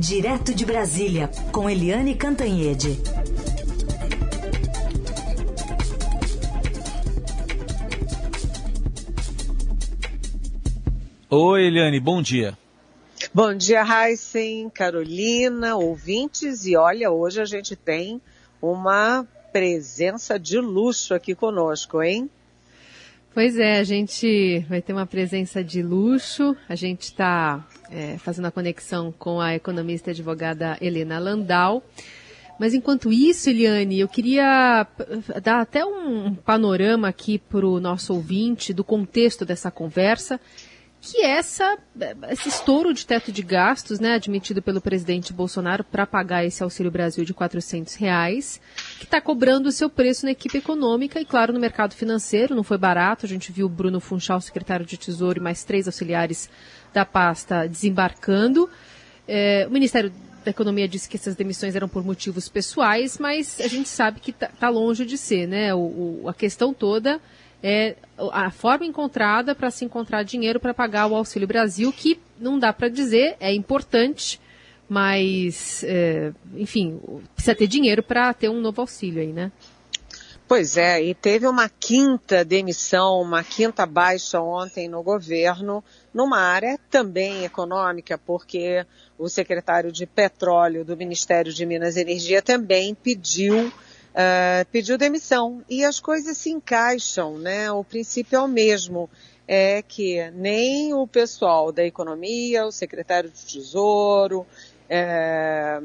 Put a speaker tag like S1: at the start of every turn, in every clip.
S1: Direto de Brasília, com Eliane Cantanhede.
S2: Oi, Eliane, bom dia.
S3: Bom dia, Heisen, Carolina, ouvintes. E olha, hoje a gente tem uma presença de luxo aqui conosco, hein?
S4: Pois é, a gente vai ter uma presença de luxo. A gente está é, fazendo a conexão com a economista e advogada Helena Landau. Mas enquanto isso, Eliane, eu queria dar até um panorama aqui para o nosso ouvinte do contexto dessa conversa que essa, esse estouro de teto de gastos, né, admitido pelo presidente Bolsonaro para pagar esse Auxílio Brasil de 400 reais, que está cobrando o seu preço na equipe econômica e, claro, no mercado financeiro. Não foi barato. A gente viu o Bruno Funchal, secretário de Tesouro, e mais três auxiliares da pasta desembarcando. É, o Ministério da Economia disse que essas demissões eram por motivos pessoais, mas a gente sabe que está tá longe de ser, né? O, o, a questão toda é a forma encontrada para se encontrar dinheiro para pagar o Auxílio Brasil, que não dá para dizer, é importante, mas, é, enfim, precisa ter dinheiro para ter um novo auxílio aí, né?
S3: Pois é, e teve uma quinta demissão, uma quinta baixa ontem no governo, numa área também econômica, porque o secretário de Petróleo do Ministério de Minas e Energia também pediu uh, pediu demissão. E as coisas se encaixam, né? O princípio é o mesmo. É que nem o pessoal da economia, o secretário de Tesouro, é,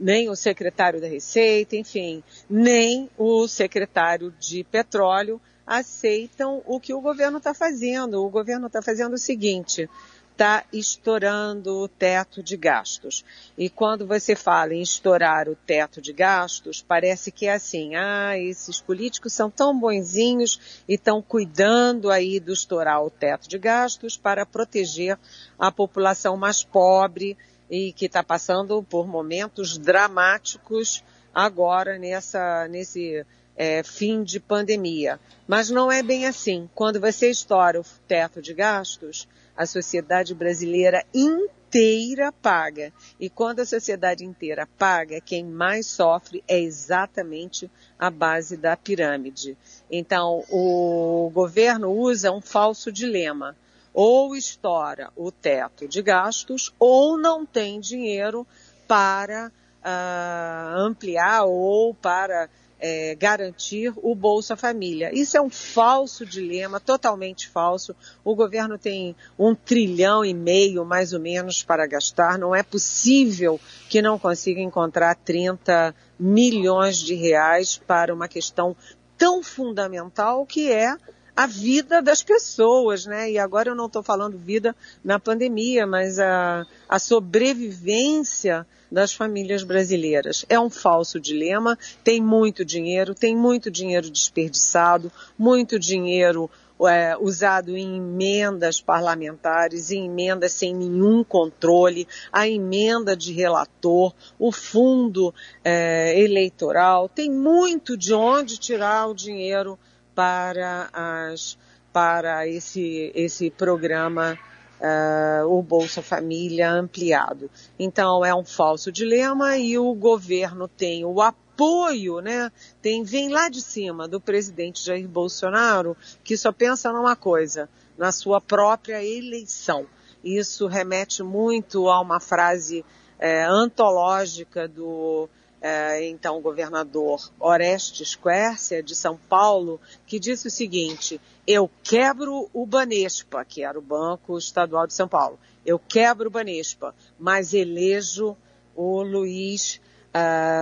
S3: nem o secretário da Receita, enfim, nem o secretário de Petróleo aceitam o que o governo está fazendo. O governo está fazendo o seguinte: está estourando o teto de gastos. E quando você fala em estourar o teto de gastos, parece que é assim, ah, esses políticos são tão bonzinhos e estão cuidando aí do estourar o teto de gastos para proteger a população mais pobre e que está passando por momentos dramáticos agora nessa, nesse é, fim de pandemia. Mas não é bem assim. Quando você estoura o teto de gastos, a sociedade brasileira inteira paga. E quando a sociedade inteira paga, quem mais sofre é exatamente a base da pirâmide. Então, o governo usa um falso dilema. Ou estoura o teto de gastos, ou não tem dinheiro para uh, ampliar ou para é, garantir o Bolsa Família. Isso é um falso dilema, totalmente falso. O governo tem um trilhão e meio, mais ou menos, para gastar. Não é possível que não consiga encontrar 30 milhões de reais para uma questão tão fundamental que é a vida das pessoas, né? E agora eu não estou falando vida na pandemia, mas a, a sobrevivência das famílias brasileiras. É um falso dilema, tem muito dinheiro, tem muito dinheiro desperdiçado, muito dinheiro é, usado em emendas parlamentares, em emendas sem nenhum controle, a emenda de relator, o fundo é, eleitoral, tem muito de onde tirar o dinheiro para, as, para esse, esse programa, uh, o Bolsa Família ampliado. Então é um falso dilema e o governo tem o apoio, né? Tem, vem lá de cima do presidente Jair Bolsonaro, que só pensa numa coisa, na sua própria eleição. Isso remete muito a uma frase é, antológica do é, então governador Orestes Quercia, de São Paulo, que disse o seguinte: eu quebro o Banespa, que era o Banco Estadual de São Paulo, eu quebro o Banespa, mas elejo o Luiz.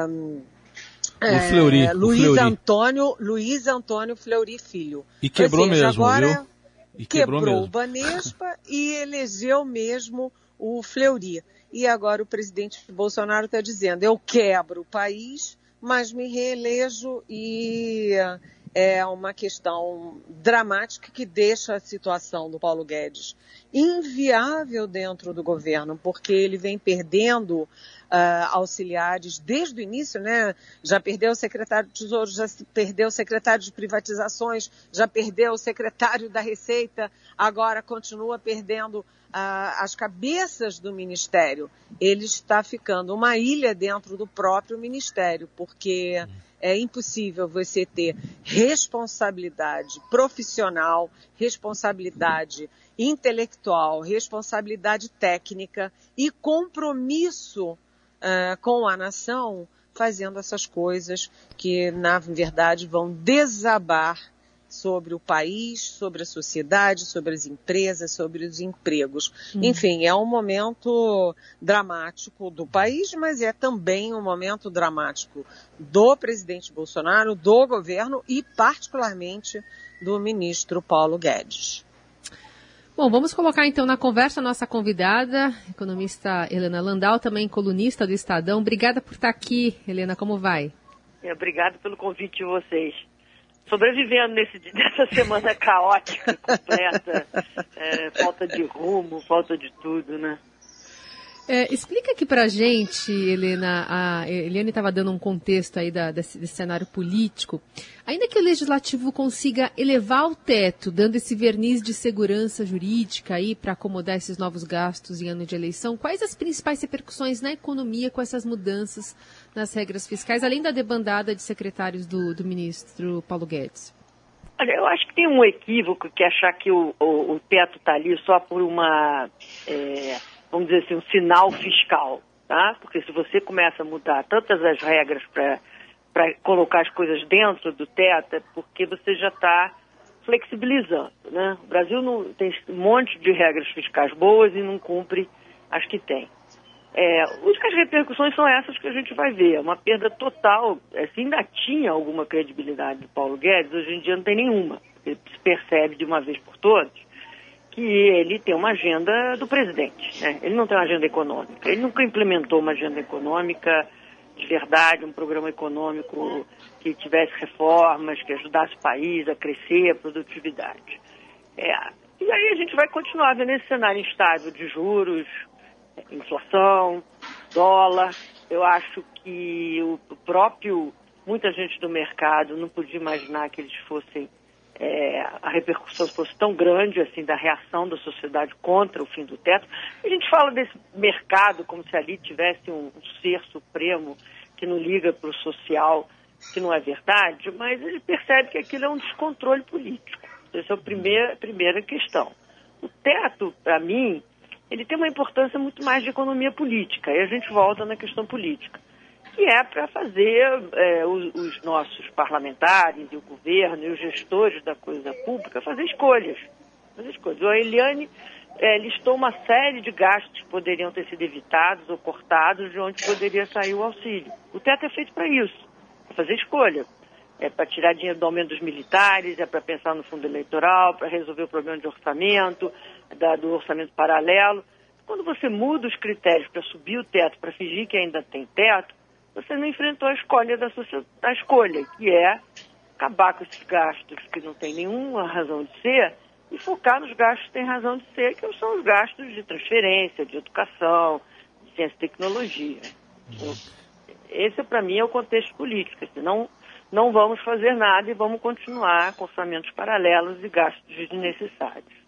S3: Um,
S2: o Fleury,
S3: é, Luiz
S2: Fleury.
S3: Antônio, Luiz Antônio Fleury Filho.
S2: E quebrou
S3: seja,
S2: mesmo,
S3: agora
S2: viu? E quebrou,
S3: quebrou
S2: mesmo.
S3: o Banespa e elegeu mesmo o Fleury. E agora o presidente Bolsonaro está dizendo: eu quebro o país, mas me reelejo e é uma questão dramática que deixa a situação do Paulo Guedes inviável dentro do governo, porque ele vem perdendo uh, auxiliares desde o início, né? Já perdeu o secretário de Tesouro, já perdeu o secretário de privatizações, já perdeu o secretário da Receita, agora continua perdendo as cabeças do ministério. Ele está ficando uma ilha dentro do próprio ministério, porque é impossível você ter responsabilidade profissional, responsabilidade intelectual, responsabilidade técnica e compromisso uh, com a nação fazendo essas coisas que, na verdade, vão desabar sobre o país, sobre a sociedade, sobre as empresas, sobre os empregos. Hum. Enfim, é um momento dramático do país, mas é também um momento dramático do presidente Bolsonaro, do governo e, particularmente, do ministro Paulo Guedes.
S4: Bom, vamos colocar então na conversa a nossa convidada, economista Helena Landau, também colunista do Estadão. Obrigada por estar aqui, Helena, como vai?
S5: Obrigada pelo convite de vocês sobrevivendo nesse, nessa semana caótica, completa, é, falta de rumo, falta de tudo, né?
S4: É, explica aqui pra gente, Helena, a Eliane estava dando um contexto aí da, desse, desse, cenário político. Ainda que o legislativo consiga elevar o teto, dando esse verniz de segurança jurídica aí para acomodar esses novos gastos em ano de eleição, quais as principais repercussões na economia com essas mudanças nas regras fiscais, além da debandada de secretários do, do ministro Paulo Guedes?
S5: Olha, eu acho que tem um equívoco que achar que o, o, o teto está ali só por uma. É vamos dizer assim, um sinal fiscal, tá? Porque se você começa a mudar tantas as regras para colocar as coisas dentro do teto, é porque você já está flexibilizando, né? O Brasil não, tem um monte de regras fiscais boas e não cumpre as que tem. É, as repercussões são essas que a gente vai ver. Uma perda total. É, se ainda tinha alguma credibilidade do Paulo Guedes, hoje em dia não tem nenhuma. Ele se percebe de uma vez por todas que ele tem uma agenda do presidente. Né? Ele não tem uma agenda econômica. Ele nunca implementou uma agenda econômica de verdade, um programa econômico que tivesse reformas, que ajudasse o país a crescer, a produtividade. É, e aí a gente vai continuar vendo esse cenário instável de juros, inflação, dólar. Eu acho que o próprio, muita gente do mercado não podia imaginar que eles fossem é, a repercussão fosse tão grande assim da reação da sociedade contra o fim do teto. A gente fala desse mercado como se ali tivesse um, um ser supremo que não liga para o social, que não é verdade, mas ele percebe que aquilo é um descontrole político. Essa é a primeira, primeira questão. O teto, para mim, ele tem uma importância muito mais de economia política. E a gente volta na questão política que é para fazer é, os, os, nossos parlamentares e o governo e os gestores da coisa pública fazer escolhas. Fazer escolhas. A Eliane é, listou uma série de gastos que poderiam ter sido evitados ou cortados de onde poderia sair o auxílio. O teto é feito para isso, para fazer escolha. É para tirar dinheiro do aumento dos militares, é para pensar no fundo eleitoral, para resolver o problema de orçamento, da, do orçamento paralelo. Quando você muda os critérios para subir o teto, para fingir que ainda tem teto, você não enfrentou a escolha da, a escolha, que é acabar com esses gastos que não tem nenhuma razão de ser e focar nos gastos que têm razão de ser, que são os gastos de transferência, de educação, de ciência e tecnologia. Esse, para mim, é o contexto político. Senão, não vamos fazer nada e vamos continuar com orçamentos paralelos e gastos desnecessários.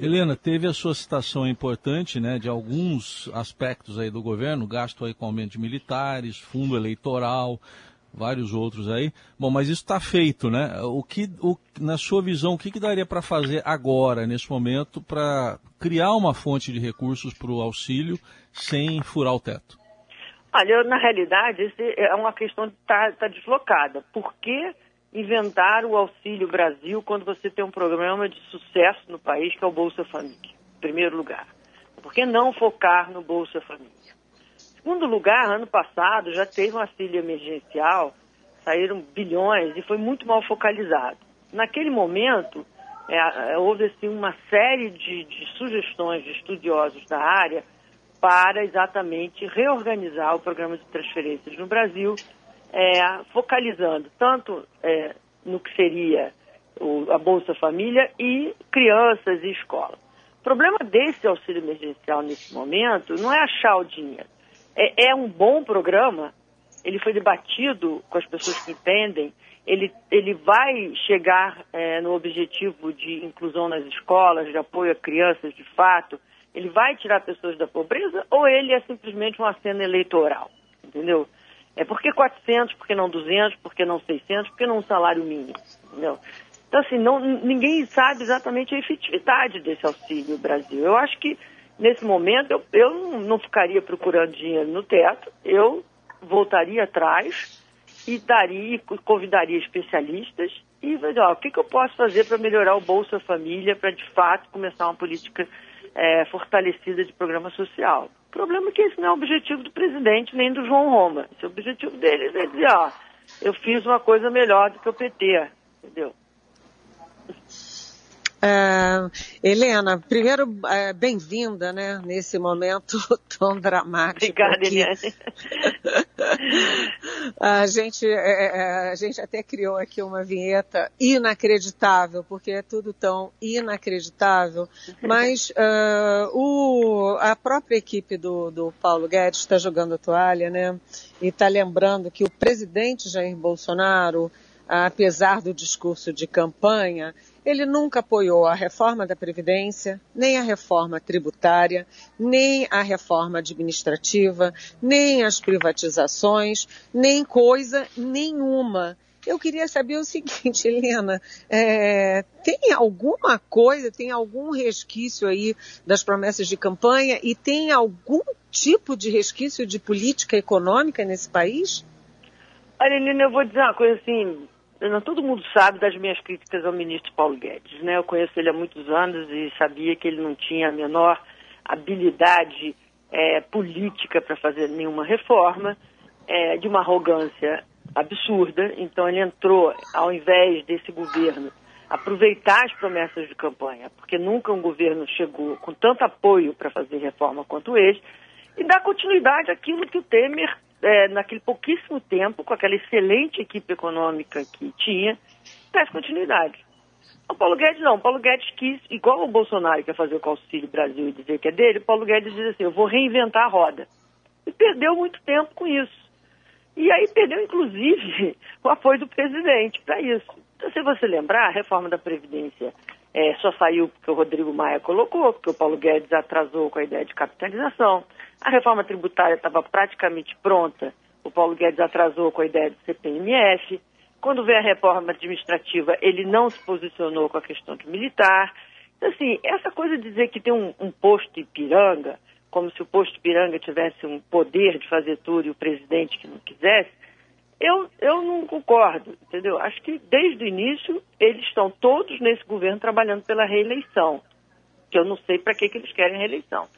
S2: Helena, teve a sua citação importante, né, de alguns aspectos aí do governo, gasto aí com aumento de militares, fundo eleitoral, vários outros aí. Bom, mas isso está feito, né? O que, o, na sua visão, o que, que daria para fazer agora, nesse momento, para criar uma fonte de recursos para o auxílio sem furar o teto?
S5: Olha, na realidade, é uma questão que está tá deslocada. Por que inventar o Auxílio Brasil quando você tem um programa de sucesso no país que é o Bolsa Família, em primeiro lugar. Por que não focar no Bolsa Família? Segundo lugar, ano passado já teve um auxílio emergencial, saíram bilhões e foi muito mal focalizado. Naquele momento, é, é houve assim, uma série de, de sugestões de estudiosos da área para exatamente reorganizar o programa de transferências no Brasil é, focalizando tanto é, no que seria o, a Bolsa Família e crianças e escola. O problema desse auxílio emergencial nesse momento não é achar o dinheiro. É, é um bom programa, ele foi debatido com as pessoas que entendem, ele, ele vai chegar é, no objetivo de inclusão nas escolas, de apoio a crianças de fato, Ele vai tirar pessoas da pobreza ou ele é simplesmente uma cena eleitoral? Entendeu? É por que 400, por que não 200, por que não 600, por que não um salário mínimo? Entendeu? Então, assim, não, ninguém sabe exatamente a efetividade desse auxílio Brasil. Eu acho que, nesse momento, eu, eu não ficaria procurando dinheiro no teto, eu voltaria atrás e daria, convidaria especialistas e ó, o que, que eu posso fazer para melhorar o Bolsa Família, para de fato começar uma política é, fortalecida de programa social. Problema é que esse não é o objetivo do presidente nem do João Roma. Esse é o objetivo deles é dizer, ó, eu fiz uma coisa melhor do que o PT, entendeu?
S3: Uh, Helena, primeiro, uh, bem-vinda, né, nesse momento tão dramático.
S5: Obrigada, Eliane.
S3: a, gente, é, a gente até criou aqui uma vinheta inacreditável, porque é tudo tão inacreditável, mas uh, o, a própria equipe do, do Paulo Guedes está jogando a toalha, né, e está lembrando que o presidente Jair Bolsonaro, apesar do discurso de campanha, ele nunca apoiou a reforma da Previdência, nem a reforma tributária, nem a reforma administrativa, nem as privatizações, nem coisa nenhuma. Eu queria saber o seguinte, Helena, é, tem alguma coisa, tem algum resquício aí das promessas de campanha e tem algum tipo de resquício de política econômica nesse país?
S5: Olha, Helena, eu vou dizer uma coisa assim, todo mundo sabe das minhas críticas ao ministro Paulo Guedes. Né? Eu conheço ele há muitos anos e sabia que ele não tinha a menor habilidade é, política para fazer nenhuma reforma, é, de uma arrogância absurda. Então ele entrou, ao invés desse governo aproveitar as promessas de campanha, porque nunca um governo chegou com tanto apoio para fazer reforma quanto esse, e dar continuidade àquilo que o Temer é, naquele pouquíssimo tempo, com aquela excelente equipe econômica que tinha, desse continuidade. O Paulo Guedes não. O Paulo Guedes quis, igual o Bolsonaro quer fazer com o Auxílio Brasil e dizer que é dele, o Paulo Guedes diz assim, eu vou reinventar a roda. E perdeu muito tempo com isso. E aí perdeu, inclusive, o apoio do presidente para isso. Então, se você lembrar, a reforma da Previdência é, só saiu porque o Rodrigo Maia colocou, porque o Paulo Guedes atrasou com a ideia de capitalização. A reforma tributária estava praticamente pronta, o Paulo Guedes atrasou com a ideia do CPMF. Quando veio a reforma administrativa, ele não se posicionou com a questão do militar. Então, assim, essa coisa de dizer que tem um, um posto Ipiranga, como se o posto Ipiranga tivesse um poder de fazer tudo e o presidente que não quisesse, eu, eu não concordo, entendeu? Acho que desde o início eles estão todos nesse governo trabalhando pela reeleição, que eu não sei para que, que eles querem reeleição.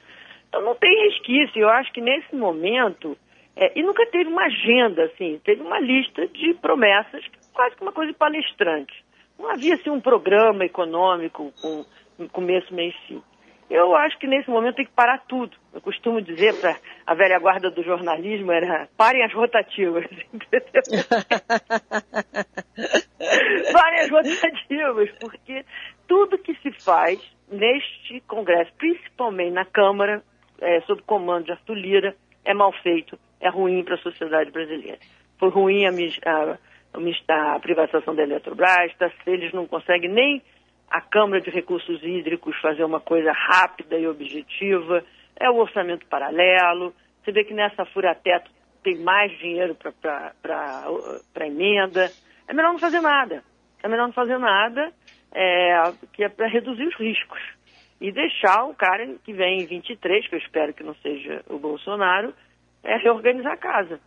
S5: Então não tem resquício. Eu acho que nesse momento, é, e nunca teve uma agenda, assim, teve uma lista de promessas, quase que uma coisa de palestrante. Não havia assim um programa econômico com começo, meio e fim. Eu acho que nesse momento tem que parar tudo. Eu costumo dizer para a velha guarda do jornalismo era parem as rotativas. parem as rotativas, porque tudo que se faz neste Congresso, principalmente na Câmara, é, sob comando de Arthur Lira, é mal feito, é ruim para a sociedade brasileira. Foi ruim a, a, a privatização da Eletrobras, tá, eles não conseguem nem a Câmara de Recursos Hídricos fazer uma coisa rápida e objetiva, é o orçamento paralelo, você vê que nessa fura-teto tem mais dinheiro para emenda, é melhor não fazer nada, é melhor não fazer nada, é, que é para reduzir os riscos. E deixar o cara que vem em 23, que eu espero que não seja o Bolsonaro, é reorganizar a casa.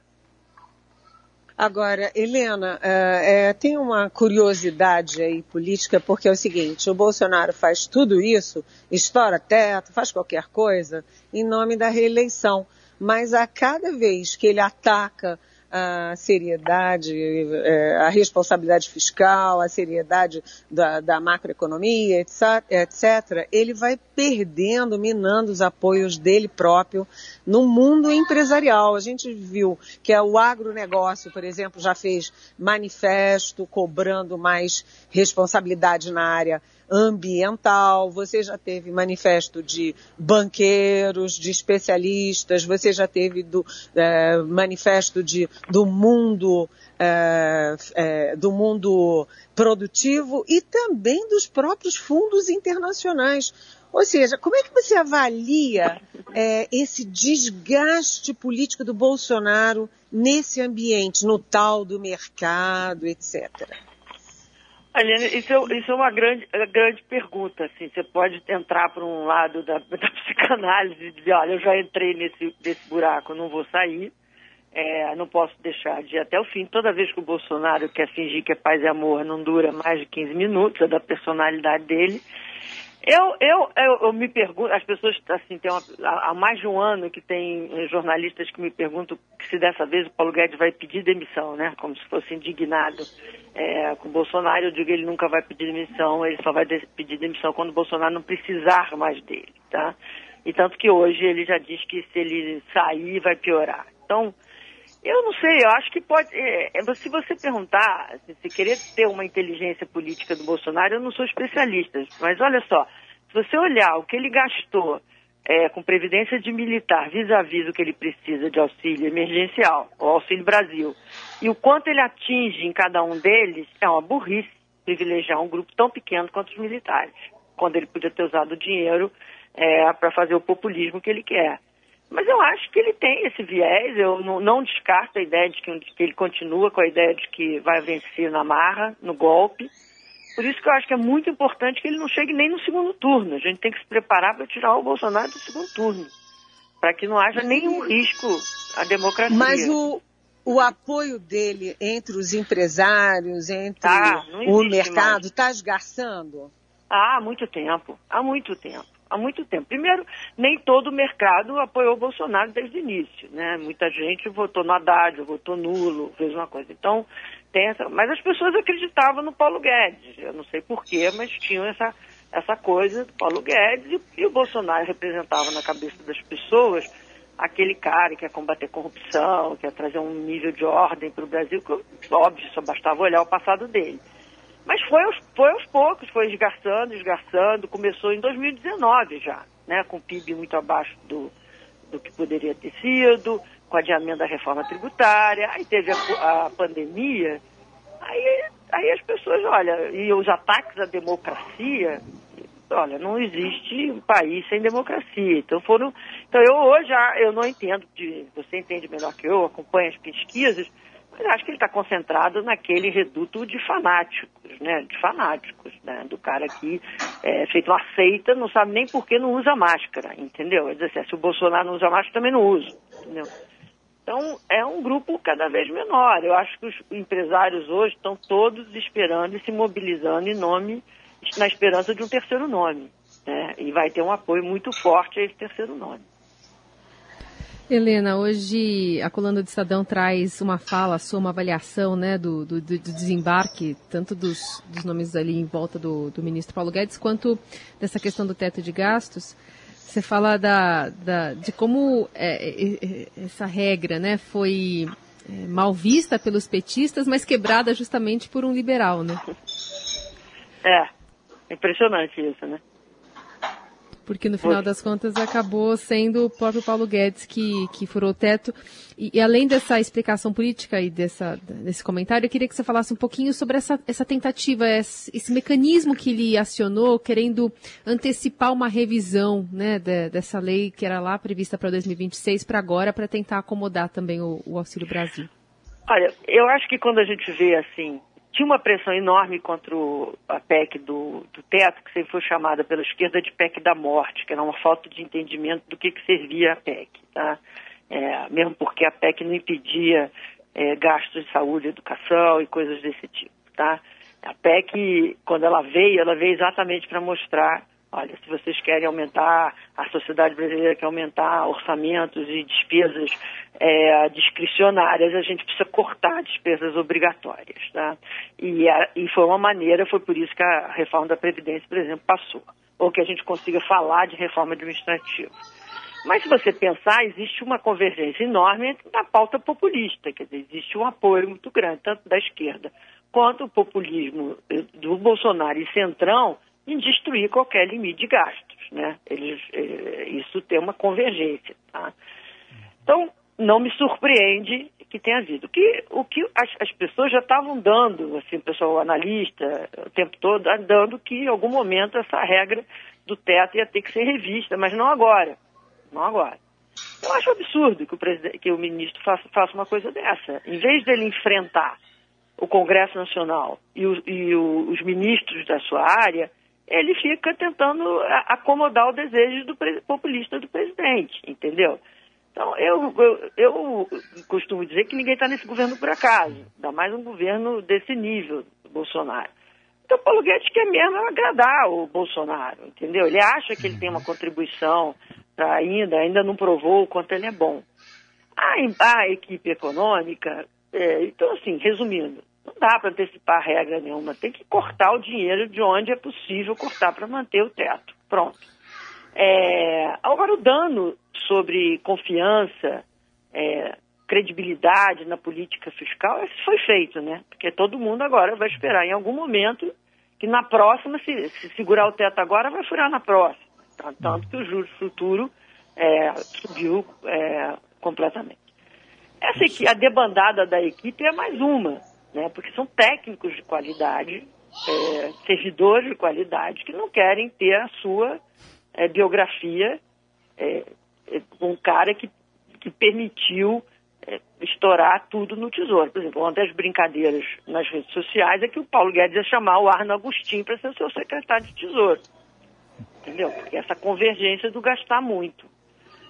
S3: Agora, Helena, é, tem uma curiosidade aí política, porque é o seguinte, o Bolsonaro faz tudo isso, estoura teto, faz qualquer coisa, em nome da reeleição. Mas a cada vez que ele ataca a seriedade, é, a responsabilidade fiscal, a seriedade da, da macroeconomia, etc, etc, ele vai perdendo, minando os apoios dele próprio no mundo empresarial. A gente viu que o agronegócio, por exemplo, já fez manifesto cobrando mais responsabilidade na área ambiental, você já teve manifesto de banqueiros, de especialistas, você já teve do, é, manifesto de, do mundo é, é, do mundo produtivo e também dos próprios fundos internacionais. Ou seja, como é que você avalia é, esse desgaste político do Bolsonaro nesse ambiente, no tal do mercado, etc.?
S5: Aliane, isso é, isso é uma grande, grande pergunta. Assim. Você pode entrar por um lado da, da psicanálise e dizer, olha, eu já entrei nesse, nesse buraco, não vou sair. É, não posso deixar de ir até o fim. Toda vez que o Bolsonaro quer fingir que é paz e amor, não dura mais de 15 minutos, é da personalidade dele. Eu, eu, eu, eu, me pergunto, as pessoas, assim, tem uma, há mais de um ano que tem eh, jornalistas que me perguntam se dessa vez o Paulo Guedes vai pedir demissão, né? Como se fosse indignado é, com o Bolsonaro. Eu digo ele nunca vai pedir demissão, ele só vai pedir demissão quando o Bolsonaro não precisar mais dele, tá? E tanto que hoje ele já diz que se ele sair vai piorar. Então, eu não sei, eu acho que pode. É, é se você perguntar, se querer ter uma inteligência política do Bolsonaro, eu não sou especialista, mas olha só, se você olhar o que ele gastou é, com previdência de militar vis-à-vis o que ele precisa de auxílio emergencial, o Auxílio Brasil, e o quanto ele atinge em cada um deles, é uma burrice privilegiar um grupo tão pequeno quanto os militares, quando ele podia ter usado o dinheiro é, para fazer o populismo que ele quer. Mas eu acho que ele tem esse viés, eu não, não descarto a ideia de que, que, ele continua com a ideia de que vai vencer na marra, no golpe. Por isso que eu acho que é muito importante que ele não chegue nem no segundo turno. A gente tem que se preparar para tirar o Bolsonaro do segundo turno, para que não haja nenhum risco à democracia.
S3: Mas o, o apoio dele entre os empresários, entre tá, o mercado, está esgarçando?
S5: Há muito tempo, há muito tempo há muito tempo. Primeiro, nem todo o mercado apoiou o Bolsonaro desde o início, né? Muita gente votou no Haddad, votou nulo, fez uma coisa. Então, tem essa... Mas as pessoas acreditavam no Paulo Guedes. Eu não sei porquê, mas tinham essa, essa coisa do Paulo Guedes e, e o Bolsonaro representava na cabeça das pessoas aquele cara que quer combater corrupção, quer trazer um nível de ordem para o Brasil, que, óbvio, só bastava olhar o passado dele. Mas foi aos, foi aos poucos, foi esgarçando, esgarçando. Começou em 2019 já, né, com o PIB muito abaixo do, do que poderia ter sido, com o adiamento da reforma tributária. Aí teve a, a pandemia. Aí, aí as pessoas, olha, e os ataques à democracia, olha, não existe um país sem democracia. Então foram. Então eu hoje eu não entendo, de, você entende melhor que eu, acompanha as pesquisas mas acho que ele está concentrado naquele reduto de fanáticos, né? De fanáticos, né? Do cara que é feito uma seita, não sabe nem por que não usa máscara, entendeu? É dizer, se o Bolsonaro não usa máscara, também não uso, entendeu? Então, é um grupo cada vez menor. Eu acho que os empresários hoje estão todos esperando e se mobilizando em nome, na esperança de um terceiro nome. Né? E vai ter um apoio muito forte a esse terceiro nome.
S4: Helena, hoje a coluna do Estadão traz uma fala, sua uma avaliação né, do, do, do desembarque, tanto dos, dos, nomes ali em volta do, do, ministro Paulo Guedes, quanto dessa questão do teto de gastos. Você fala da, da de como é, é, é essa regra né, foi é, mal vista pelos petistas, mas quebrada justamente por um liberal, né?
S5: É, impressionante isso, né?
S4: Porque no final das contas acabou sendo o próprio Paulo Guedes que, que furou o teto. E, e, além dessa explicação política e dessa, desse comentário, eu queria que você falasse um pouquinho sobre essa, essa tentativa, esse, esse mecanismo que ele acionou, querendo antecipar uma revisão né, de, dessa lei que era lá prevista para 2026 para agora, para tentar acomodar também o, o Auxílio Brasil.
S5: Olha, eu acho que quando a gente vê assim tinha uma pressão enorme contra o, a PEC do, do, teto, que sempre foi chamada pela esquerda de PEC da morte, que era uma falta de entendimento do que, que servia a PEC. Tá? É, mesmo porque a PEC não impedia é, gastos de saúde, educação e coisas desse tipo. Tá? A PEC, quando ela veio, ela veio exatamente para mostrar olha, se vocês querem aumentar, a sociedade brasileira quer aumentar orçamentos e despesas é, discricionárias, a gente precisa cortar despesas obrigatórias. Tá? E, a, e foi uma maneira, foi por isso que a reforma da Previdência, por exemplo, passou. Ou que a gente consiga falar de reforma administrativa. Mas se você pensar, existe uma convergência enorme na pauta populista, quer dizer, existe um apoio muito grande, tanto da esquerda quanto o populismo do Bolsonaro e Centrão em destruir qualquer limite de gastos. Né? Eles, eh, isso tem uma convergência. Tá? Então, não me surpreende que tenha havido. Que, o que as, as pessoas já estavam dando, assim, o pessoal analista, o tempo todo, dando que em algum momento essa regra do teto ia ter que ser revista, mas não agora. Não agora. Eu acho absurdo que o, que o ministro faça, faça, uma coisa dessa. Em vez dele enfrentar o Congresso Nacional e, o, e o, os ministros da sua área, ele fica tentando acomodar o desejo do populista do presidente, entendeu? Então, eu, eu, eu costumo dizer que ninguém está nesse governo por acaso, ainda mais um governo desse nível, Bolsonaro. Então, Paulo Guedes quer mesmo agradar o Bolsonaro, entendeu? Ele acha que ele tem uma contribuição para ainda, ainda não provou o quanto ele é bom. A, a equipe econômica, é, então, assim, resumindo, não dá para antecipar regra nenhuma, tem que cortar o dinheiro de onde é possível cortar para manter o teto. Pronto. É, agora, o dano sobre confiança, é, credibilidade na política fiscal, isso foi feito, né? Porque todo mundo agora vai esperar em algum momento que na próxima, se, se segurar o teto agora, vai furar na próxima. Tá? Tanto que o juros futuro é, subiu é, completamente. Essa aqui, a debandada da equipe é mais uma, né? Porque são técnicos de qualidade, é, servidores de qualidade que não querem ter a sua é, biografia é, é, um cara que, que permitiu é, estourar tudo no tesouro. Por exemplo, uma das brincadeiras nas redes sociais é que o Paulo Guedes ia chamar o Arno Agostinho para ser o seu secretário de tesouro. Entendeu? Porque essa convergência do gastar muito.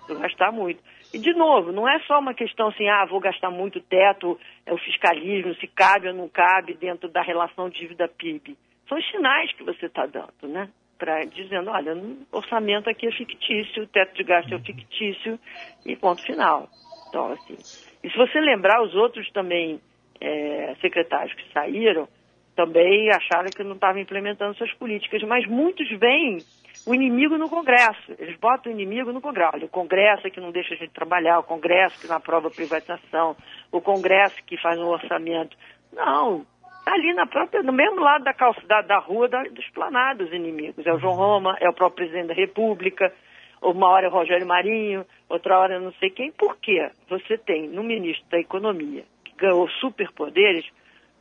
S5: Do gastar muito. E, de novo, não é só uma questão assim, ah, vou gastar muito teto, é o fiscalismo, se cabe ou não cabe dentro da relação dívida-PIB. São os sinais que você está dando, né? para dizendo, olha, o orçamento aqui é fictício, o teto de gasto é fictício e ponto final. Então, assim, e se você lembrar, os outros também é, secretários que saíram também acharam que não estavam implementando suas políticas, mas muitos veem o inimigo no Congresso. Eles botam o inimigo no Congresso. Olha, o Congresso é que não deixa a gente trabalhar, o Congresso que não aprova privatização, o Congresso que faz um orçamento. Não, ali na própria, no mesmo lado da calça, da, rua da, dos planados inimigos. É o João Roma, é o próprio presidente da República, uma hora é o Rogério Marinho, outra hora não sei quem. Por quê? Você tem no ministro da Economia, que ganhou superpoderes,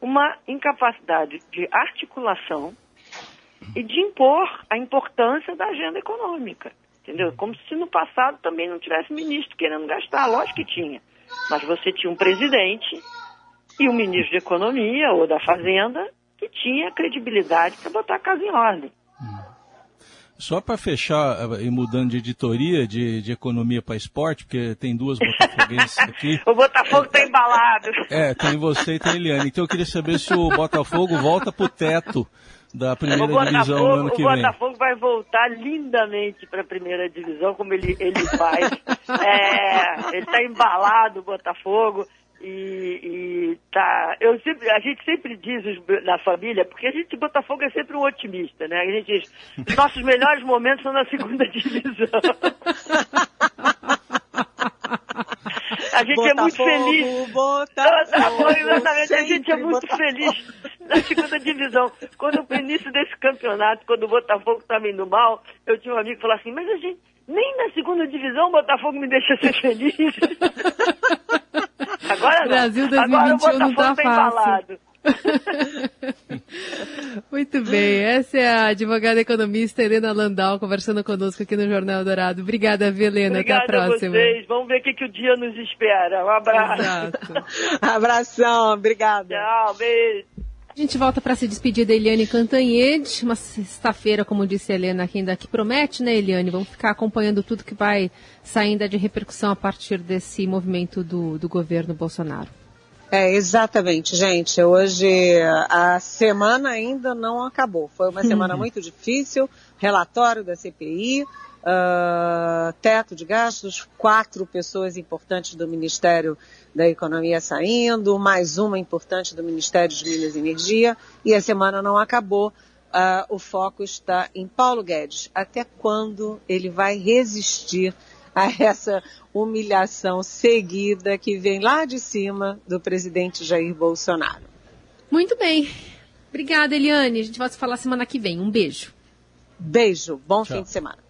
S5: uma incapacidade de articulação e de impor a importância da agenda econômica. Entendeu? Como se no passado também não tivesse ministro querendo gastar. Lógico que tinha. Mas você tinha um presidente e o ministro de Economia ou da Fazenda que tinha credibilidade para botar a casa em ordem.
S2: Só para fechar eh, e mudando de editoria de, de economia para esporte, porque tem duas botafoguenses aqui.
S5: o Botafogo está embalado.
S2: É, tem você e tem a Eliane. Então eu queria saber se o Botafogo volta para o teto da primeira divisão no ano que
S5: vem. O Botafogo vai voltar lindamente para a primeira divisão, como ele, ele faz. é, ele está embalado, o Botafogo. E, e, tá, eu sempre, a gente sempre diz na família, porque a gente Botafogo é sempre um otimista, né? A gente diz, nossos melhores momentos são na segunda divisão. A gente Botafogo, é muito feliz. Botafogo, exatamente, a gente é muito Botafogo. feliz na segunda divisão. Quando no início desse campeonato, quando o Botafogo estava indo mal, eu tinha um amigo que falou assim, mas a gente nem na segunda divisão o Botafogo me deixa ser feliz. Agora não.
S4: Brasil 2021 não tá, tá fácil. Muito bem, essa é a advogada economista Helena Landau conversando conosco aqui no Jornal Dourado. Obrigada, Helena.
S5: Obrigada
S4: Até a próxima.
S5: A vocês. Vamos ver o que, que o dia nos espera. Um abraço. Exato.
S3: Abração, obrigada.
S5: Tchau, beijo.
S4: A gente volta para se despedir da Eliane Cantanhede, uma sexta-feira, como disse a Helena, que ainda que promete, né, Eliane? Vamos ficar acompanhando tudo que vai saindo de repercussão a partir desse movimento do, do governo Bolsonaro.
S3: É, exatamente, gente. Hoje a semana ainda não acabou. Foi uma semana muito difícil. Relatório da CPI, uh, teto de gastos, quatro pessoas importantes do Ministério da Economia saindo, mais uma importante do Ministério de Minas e Energia, e a semana não acabou. Uh, o foco está em Paulo Guedes. Até quando ele vai resistir a essa humilhação seguida que vem lá de cima do presidente Jair Bolsonaro?
S4: Muito bem. Obrigada, Eliane. A gente vai se falar semana que vem. Um beijo.
S3: Beijo. Bom Tchau. fim de semana.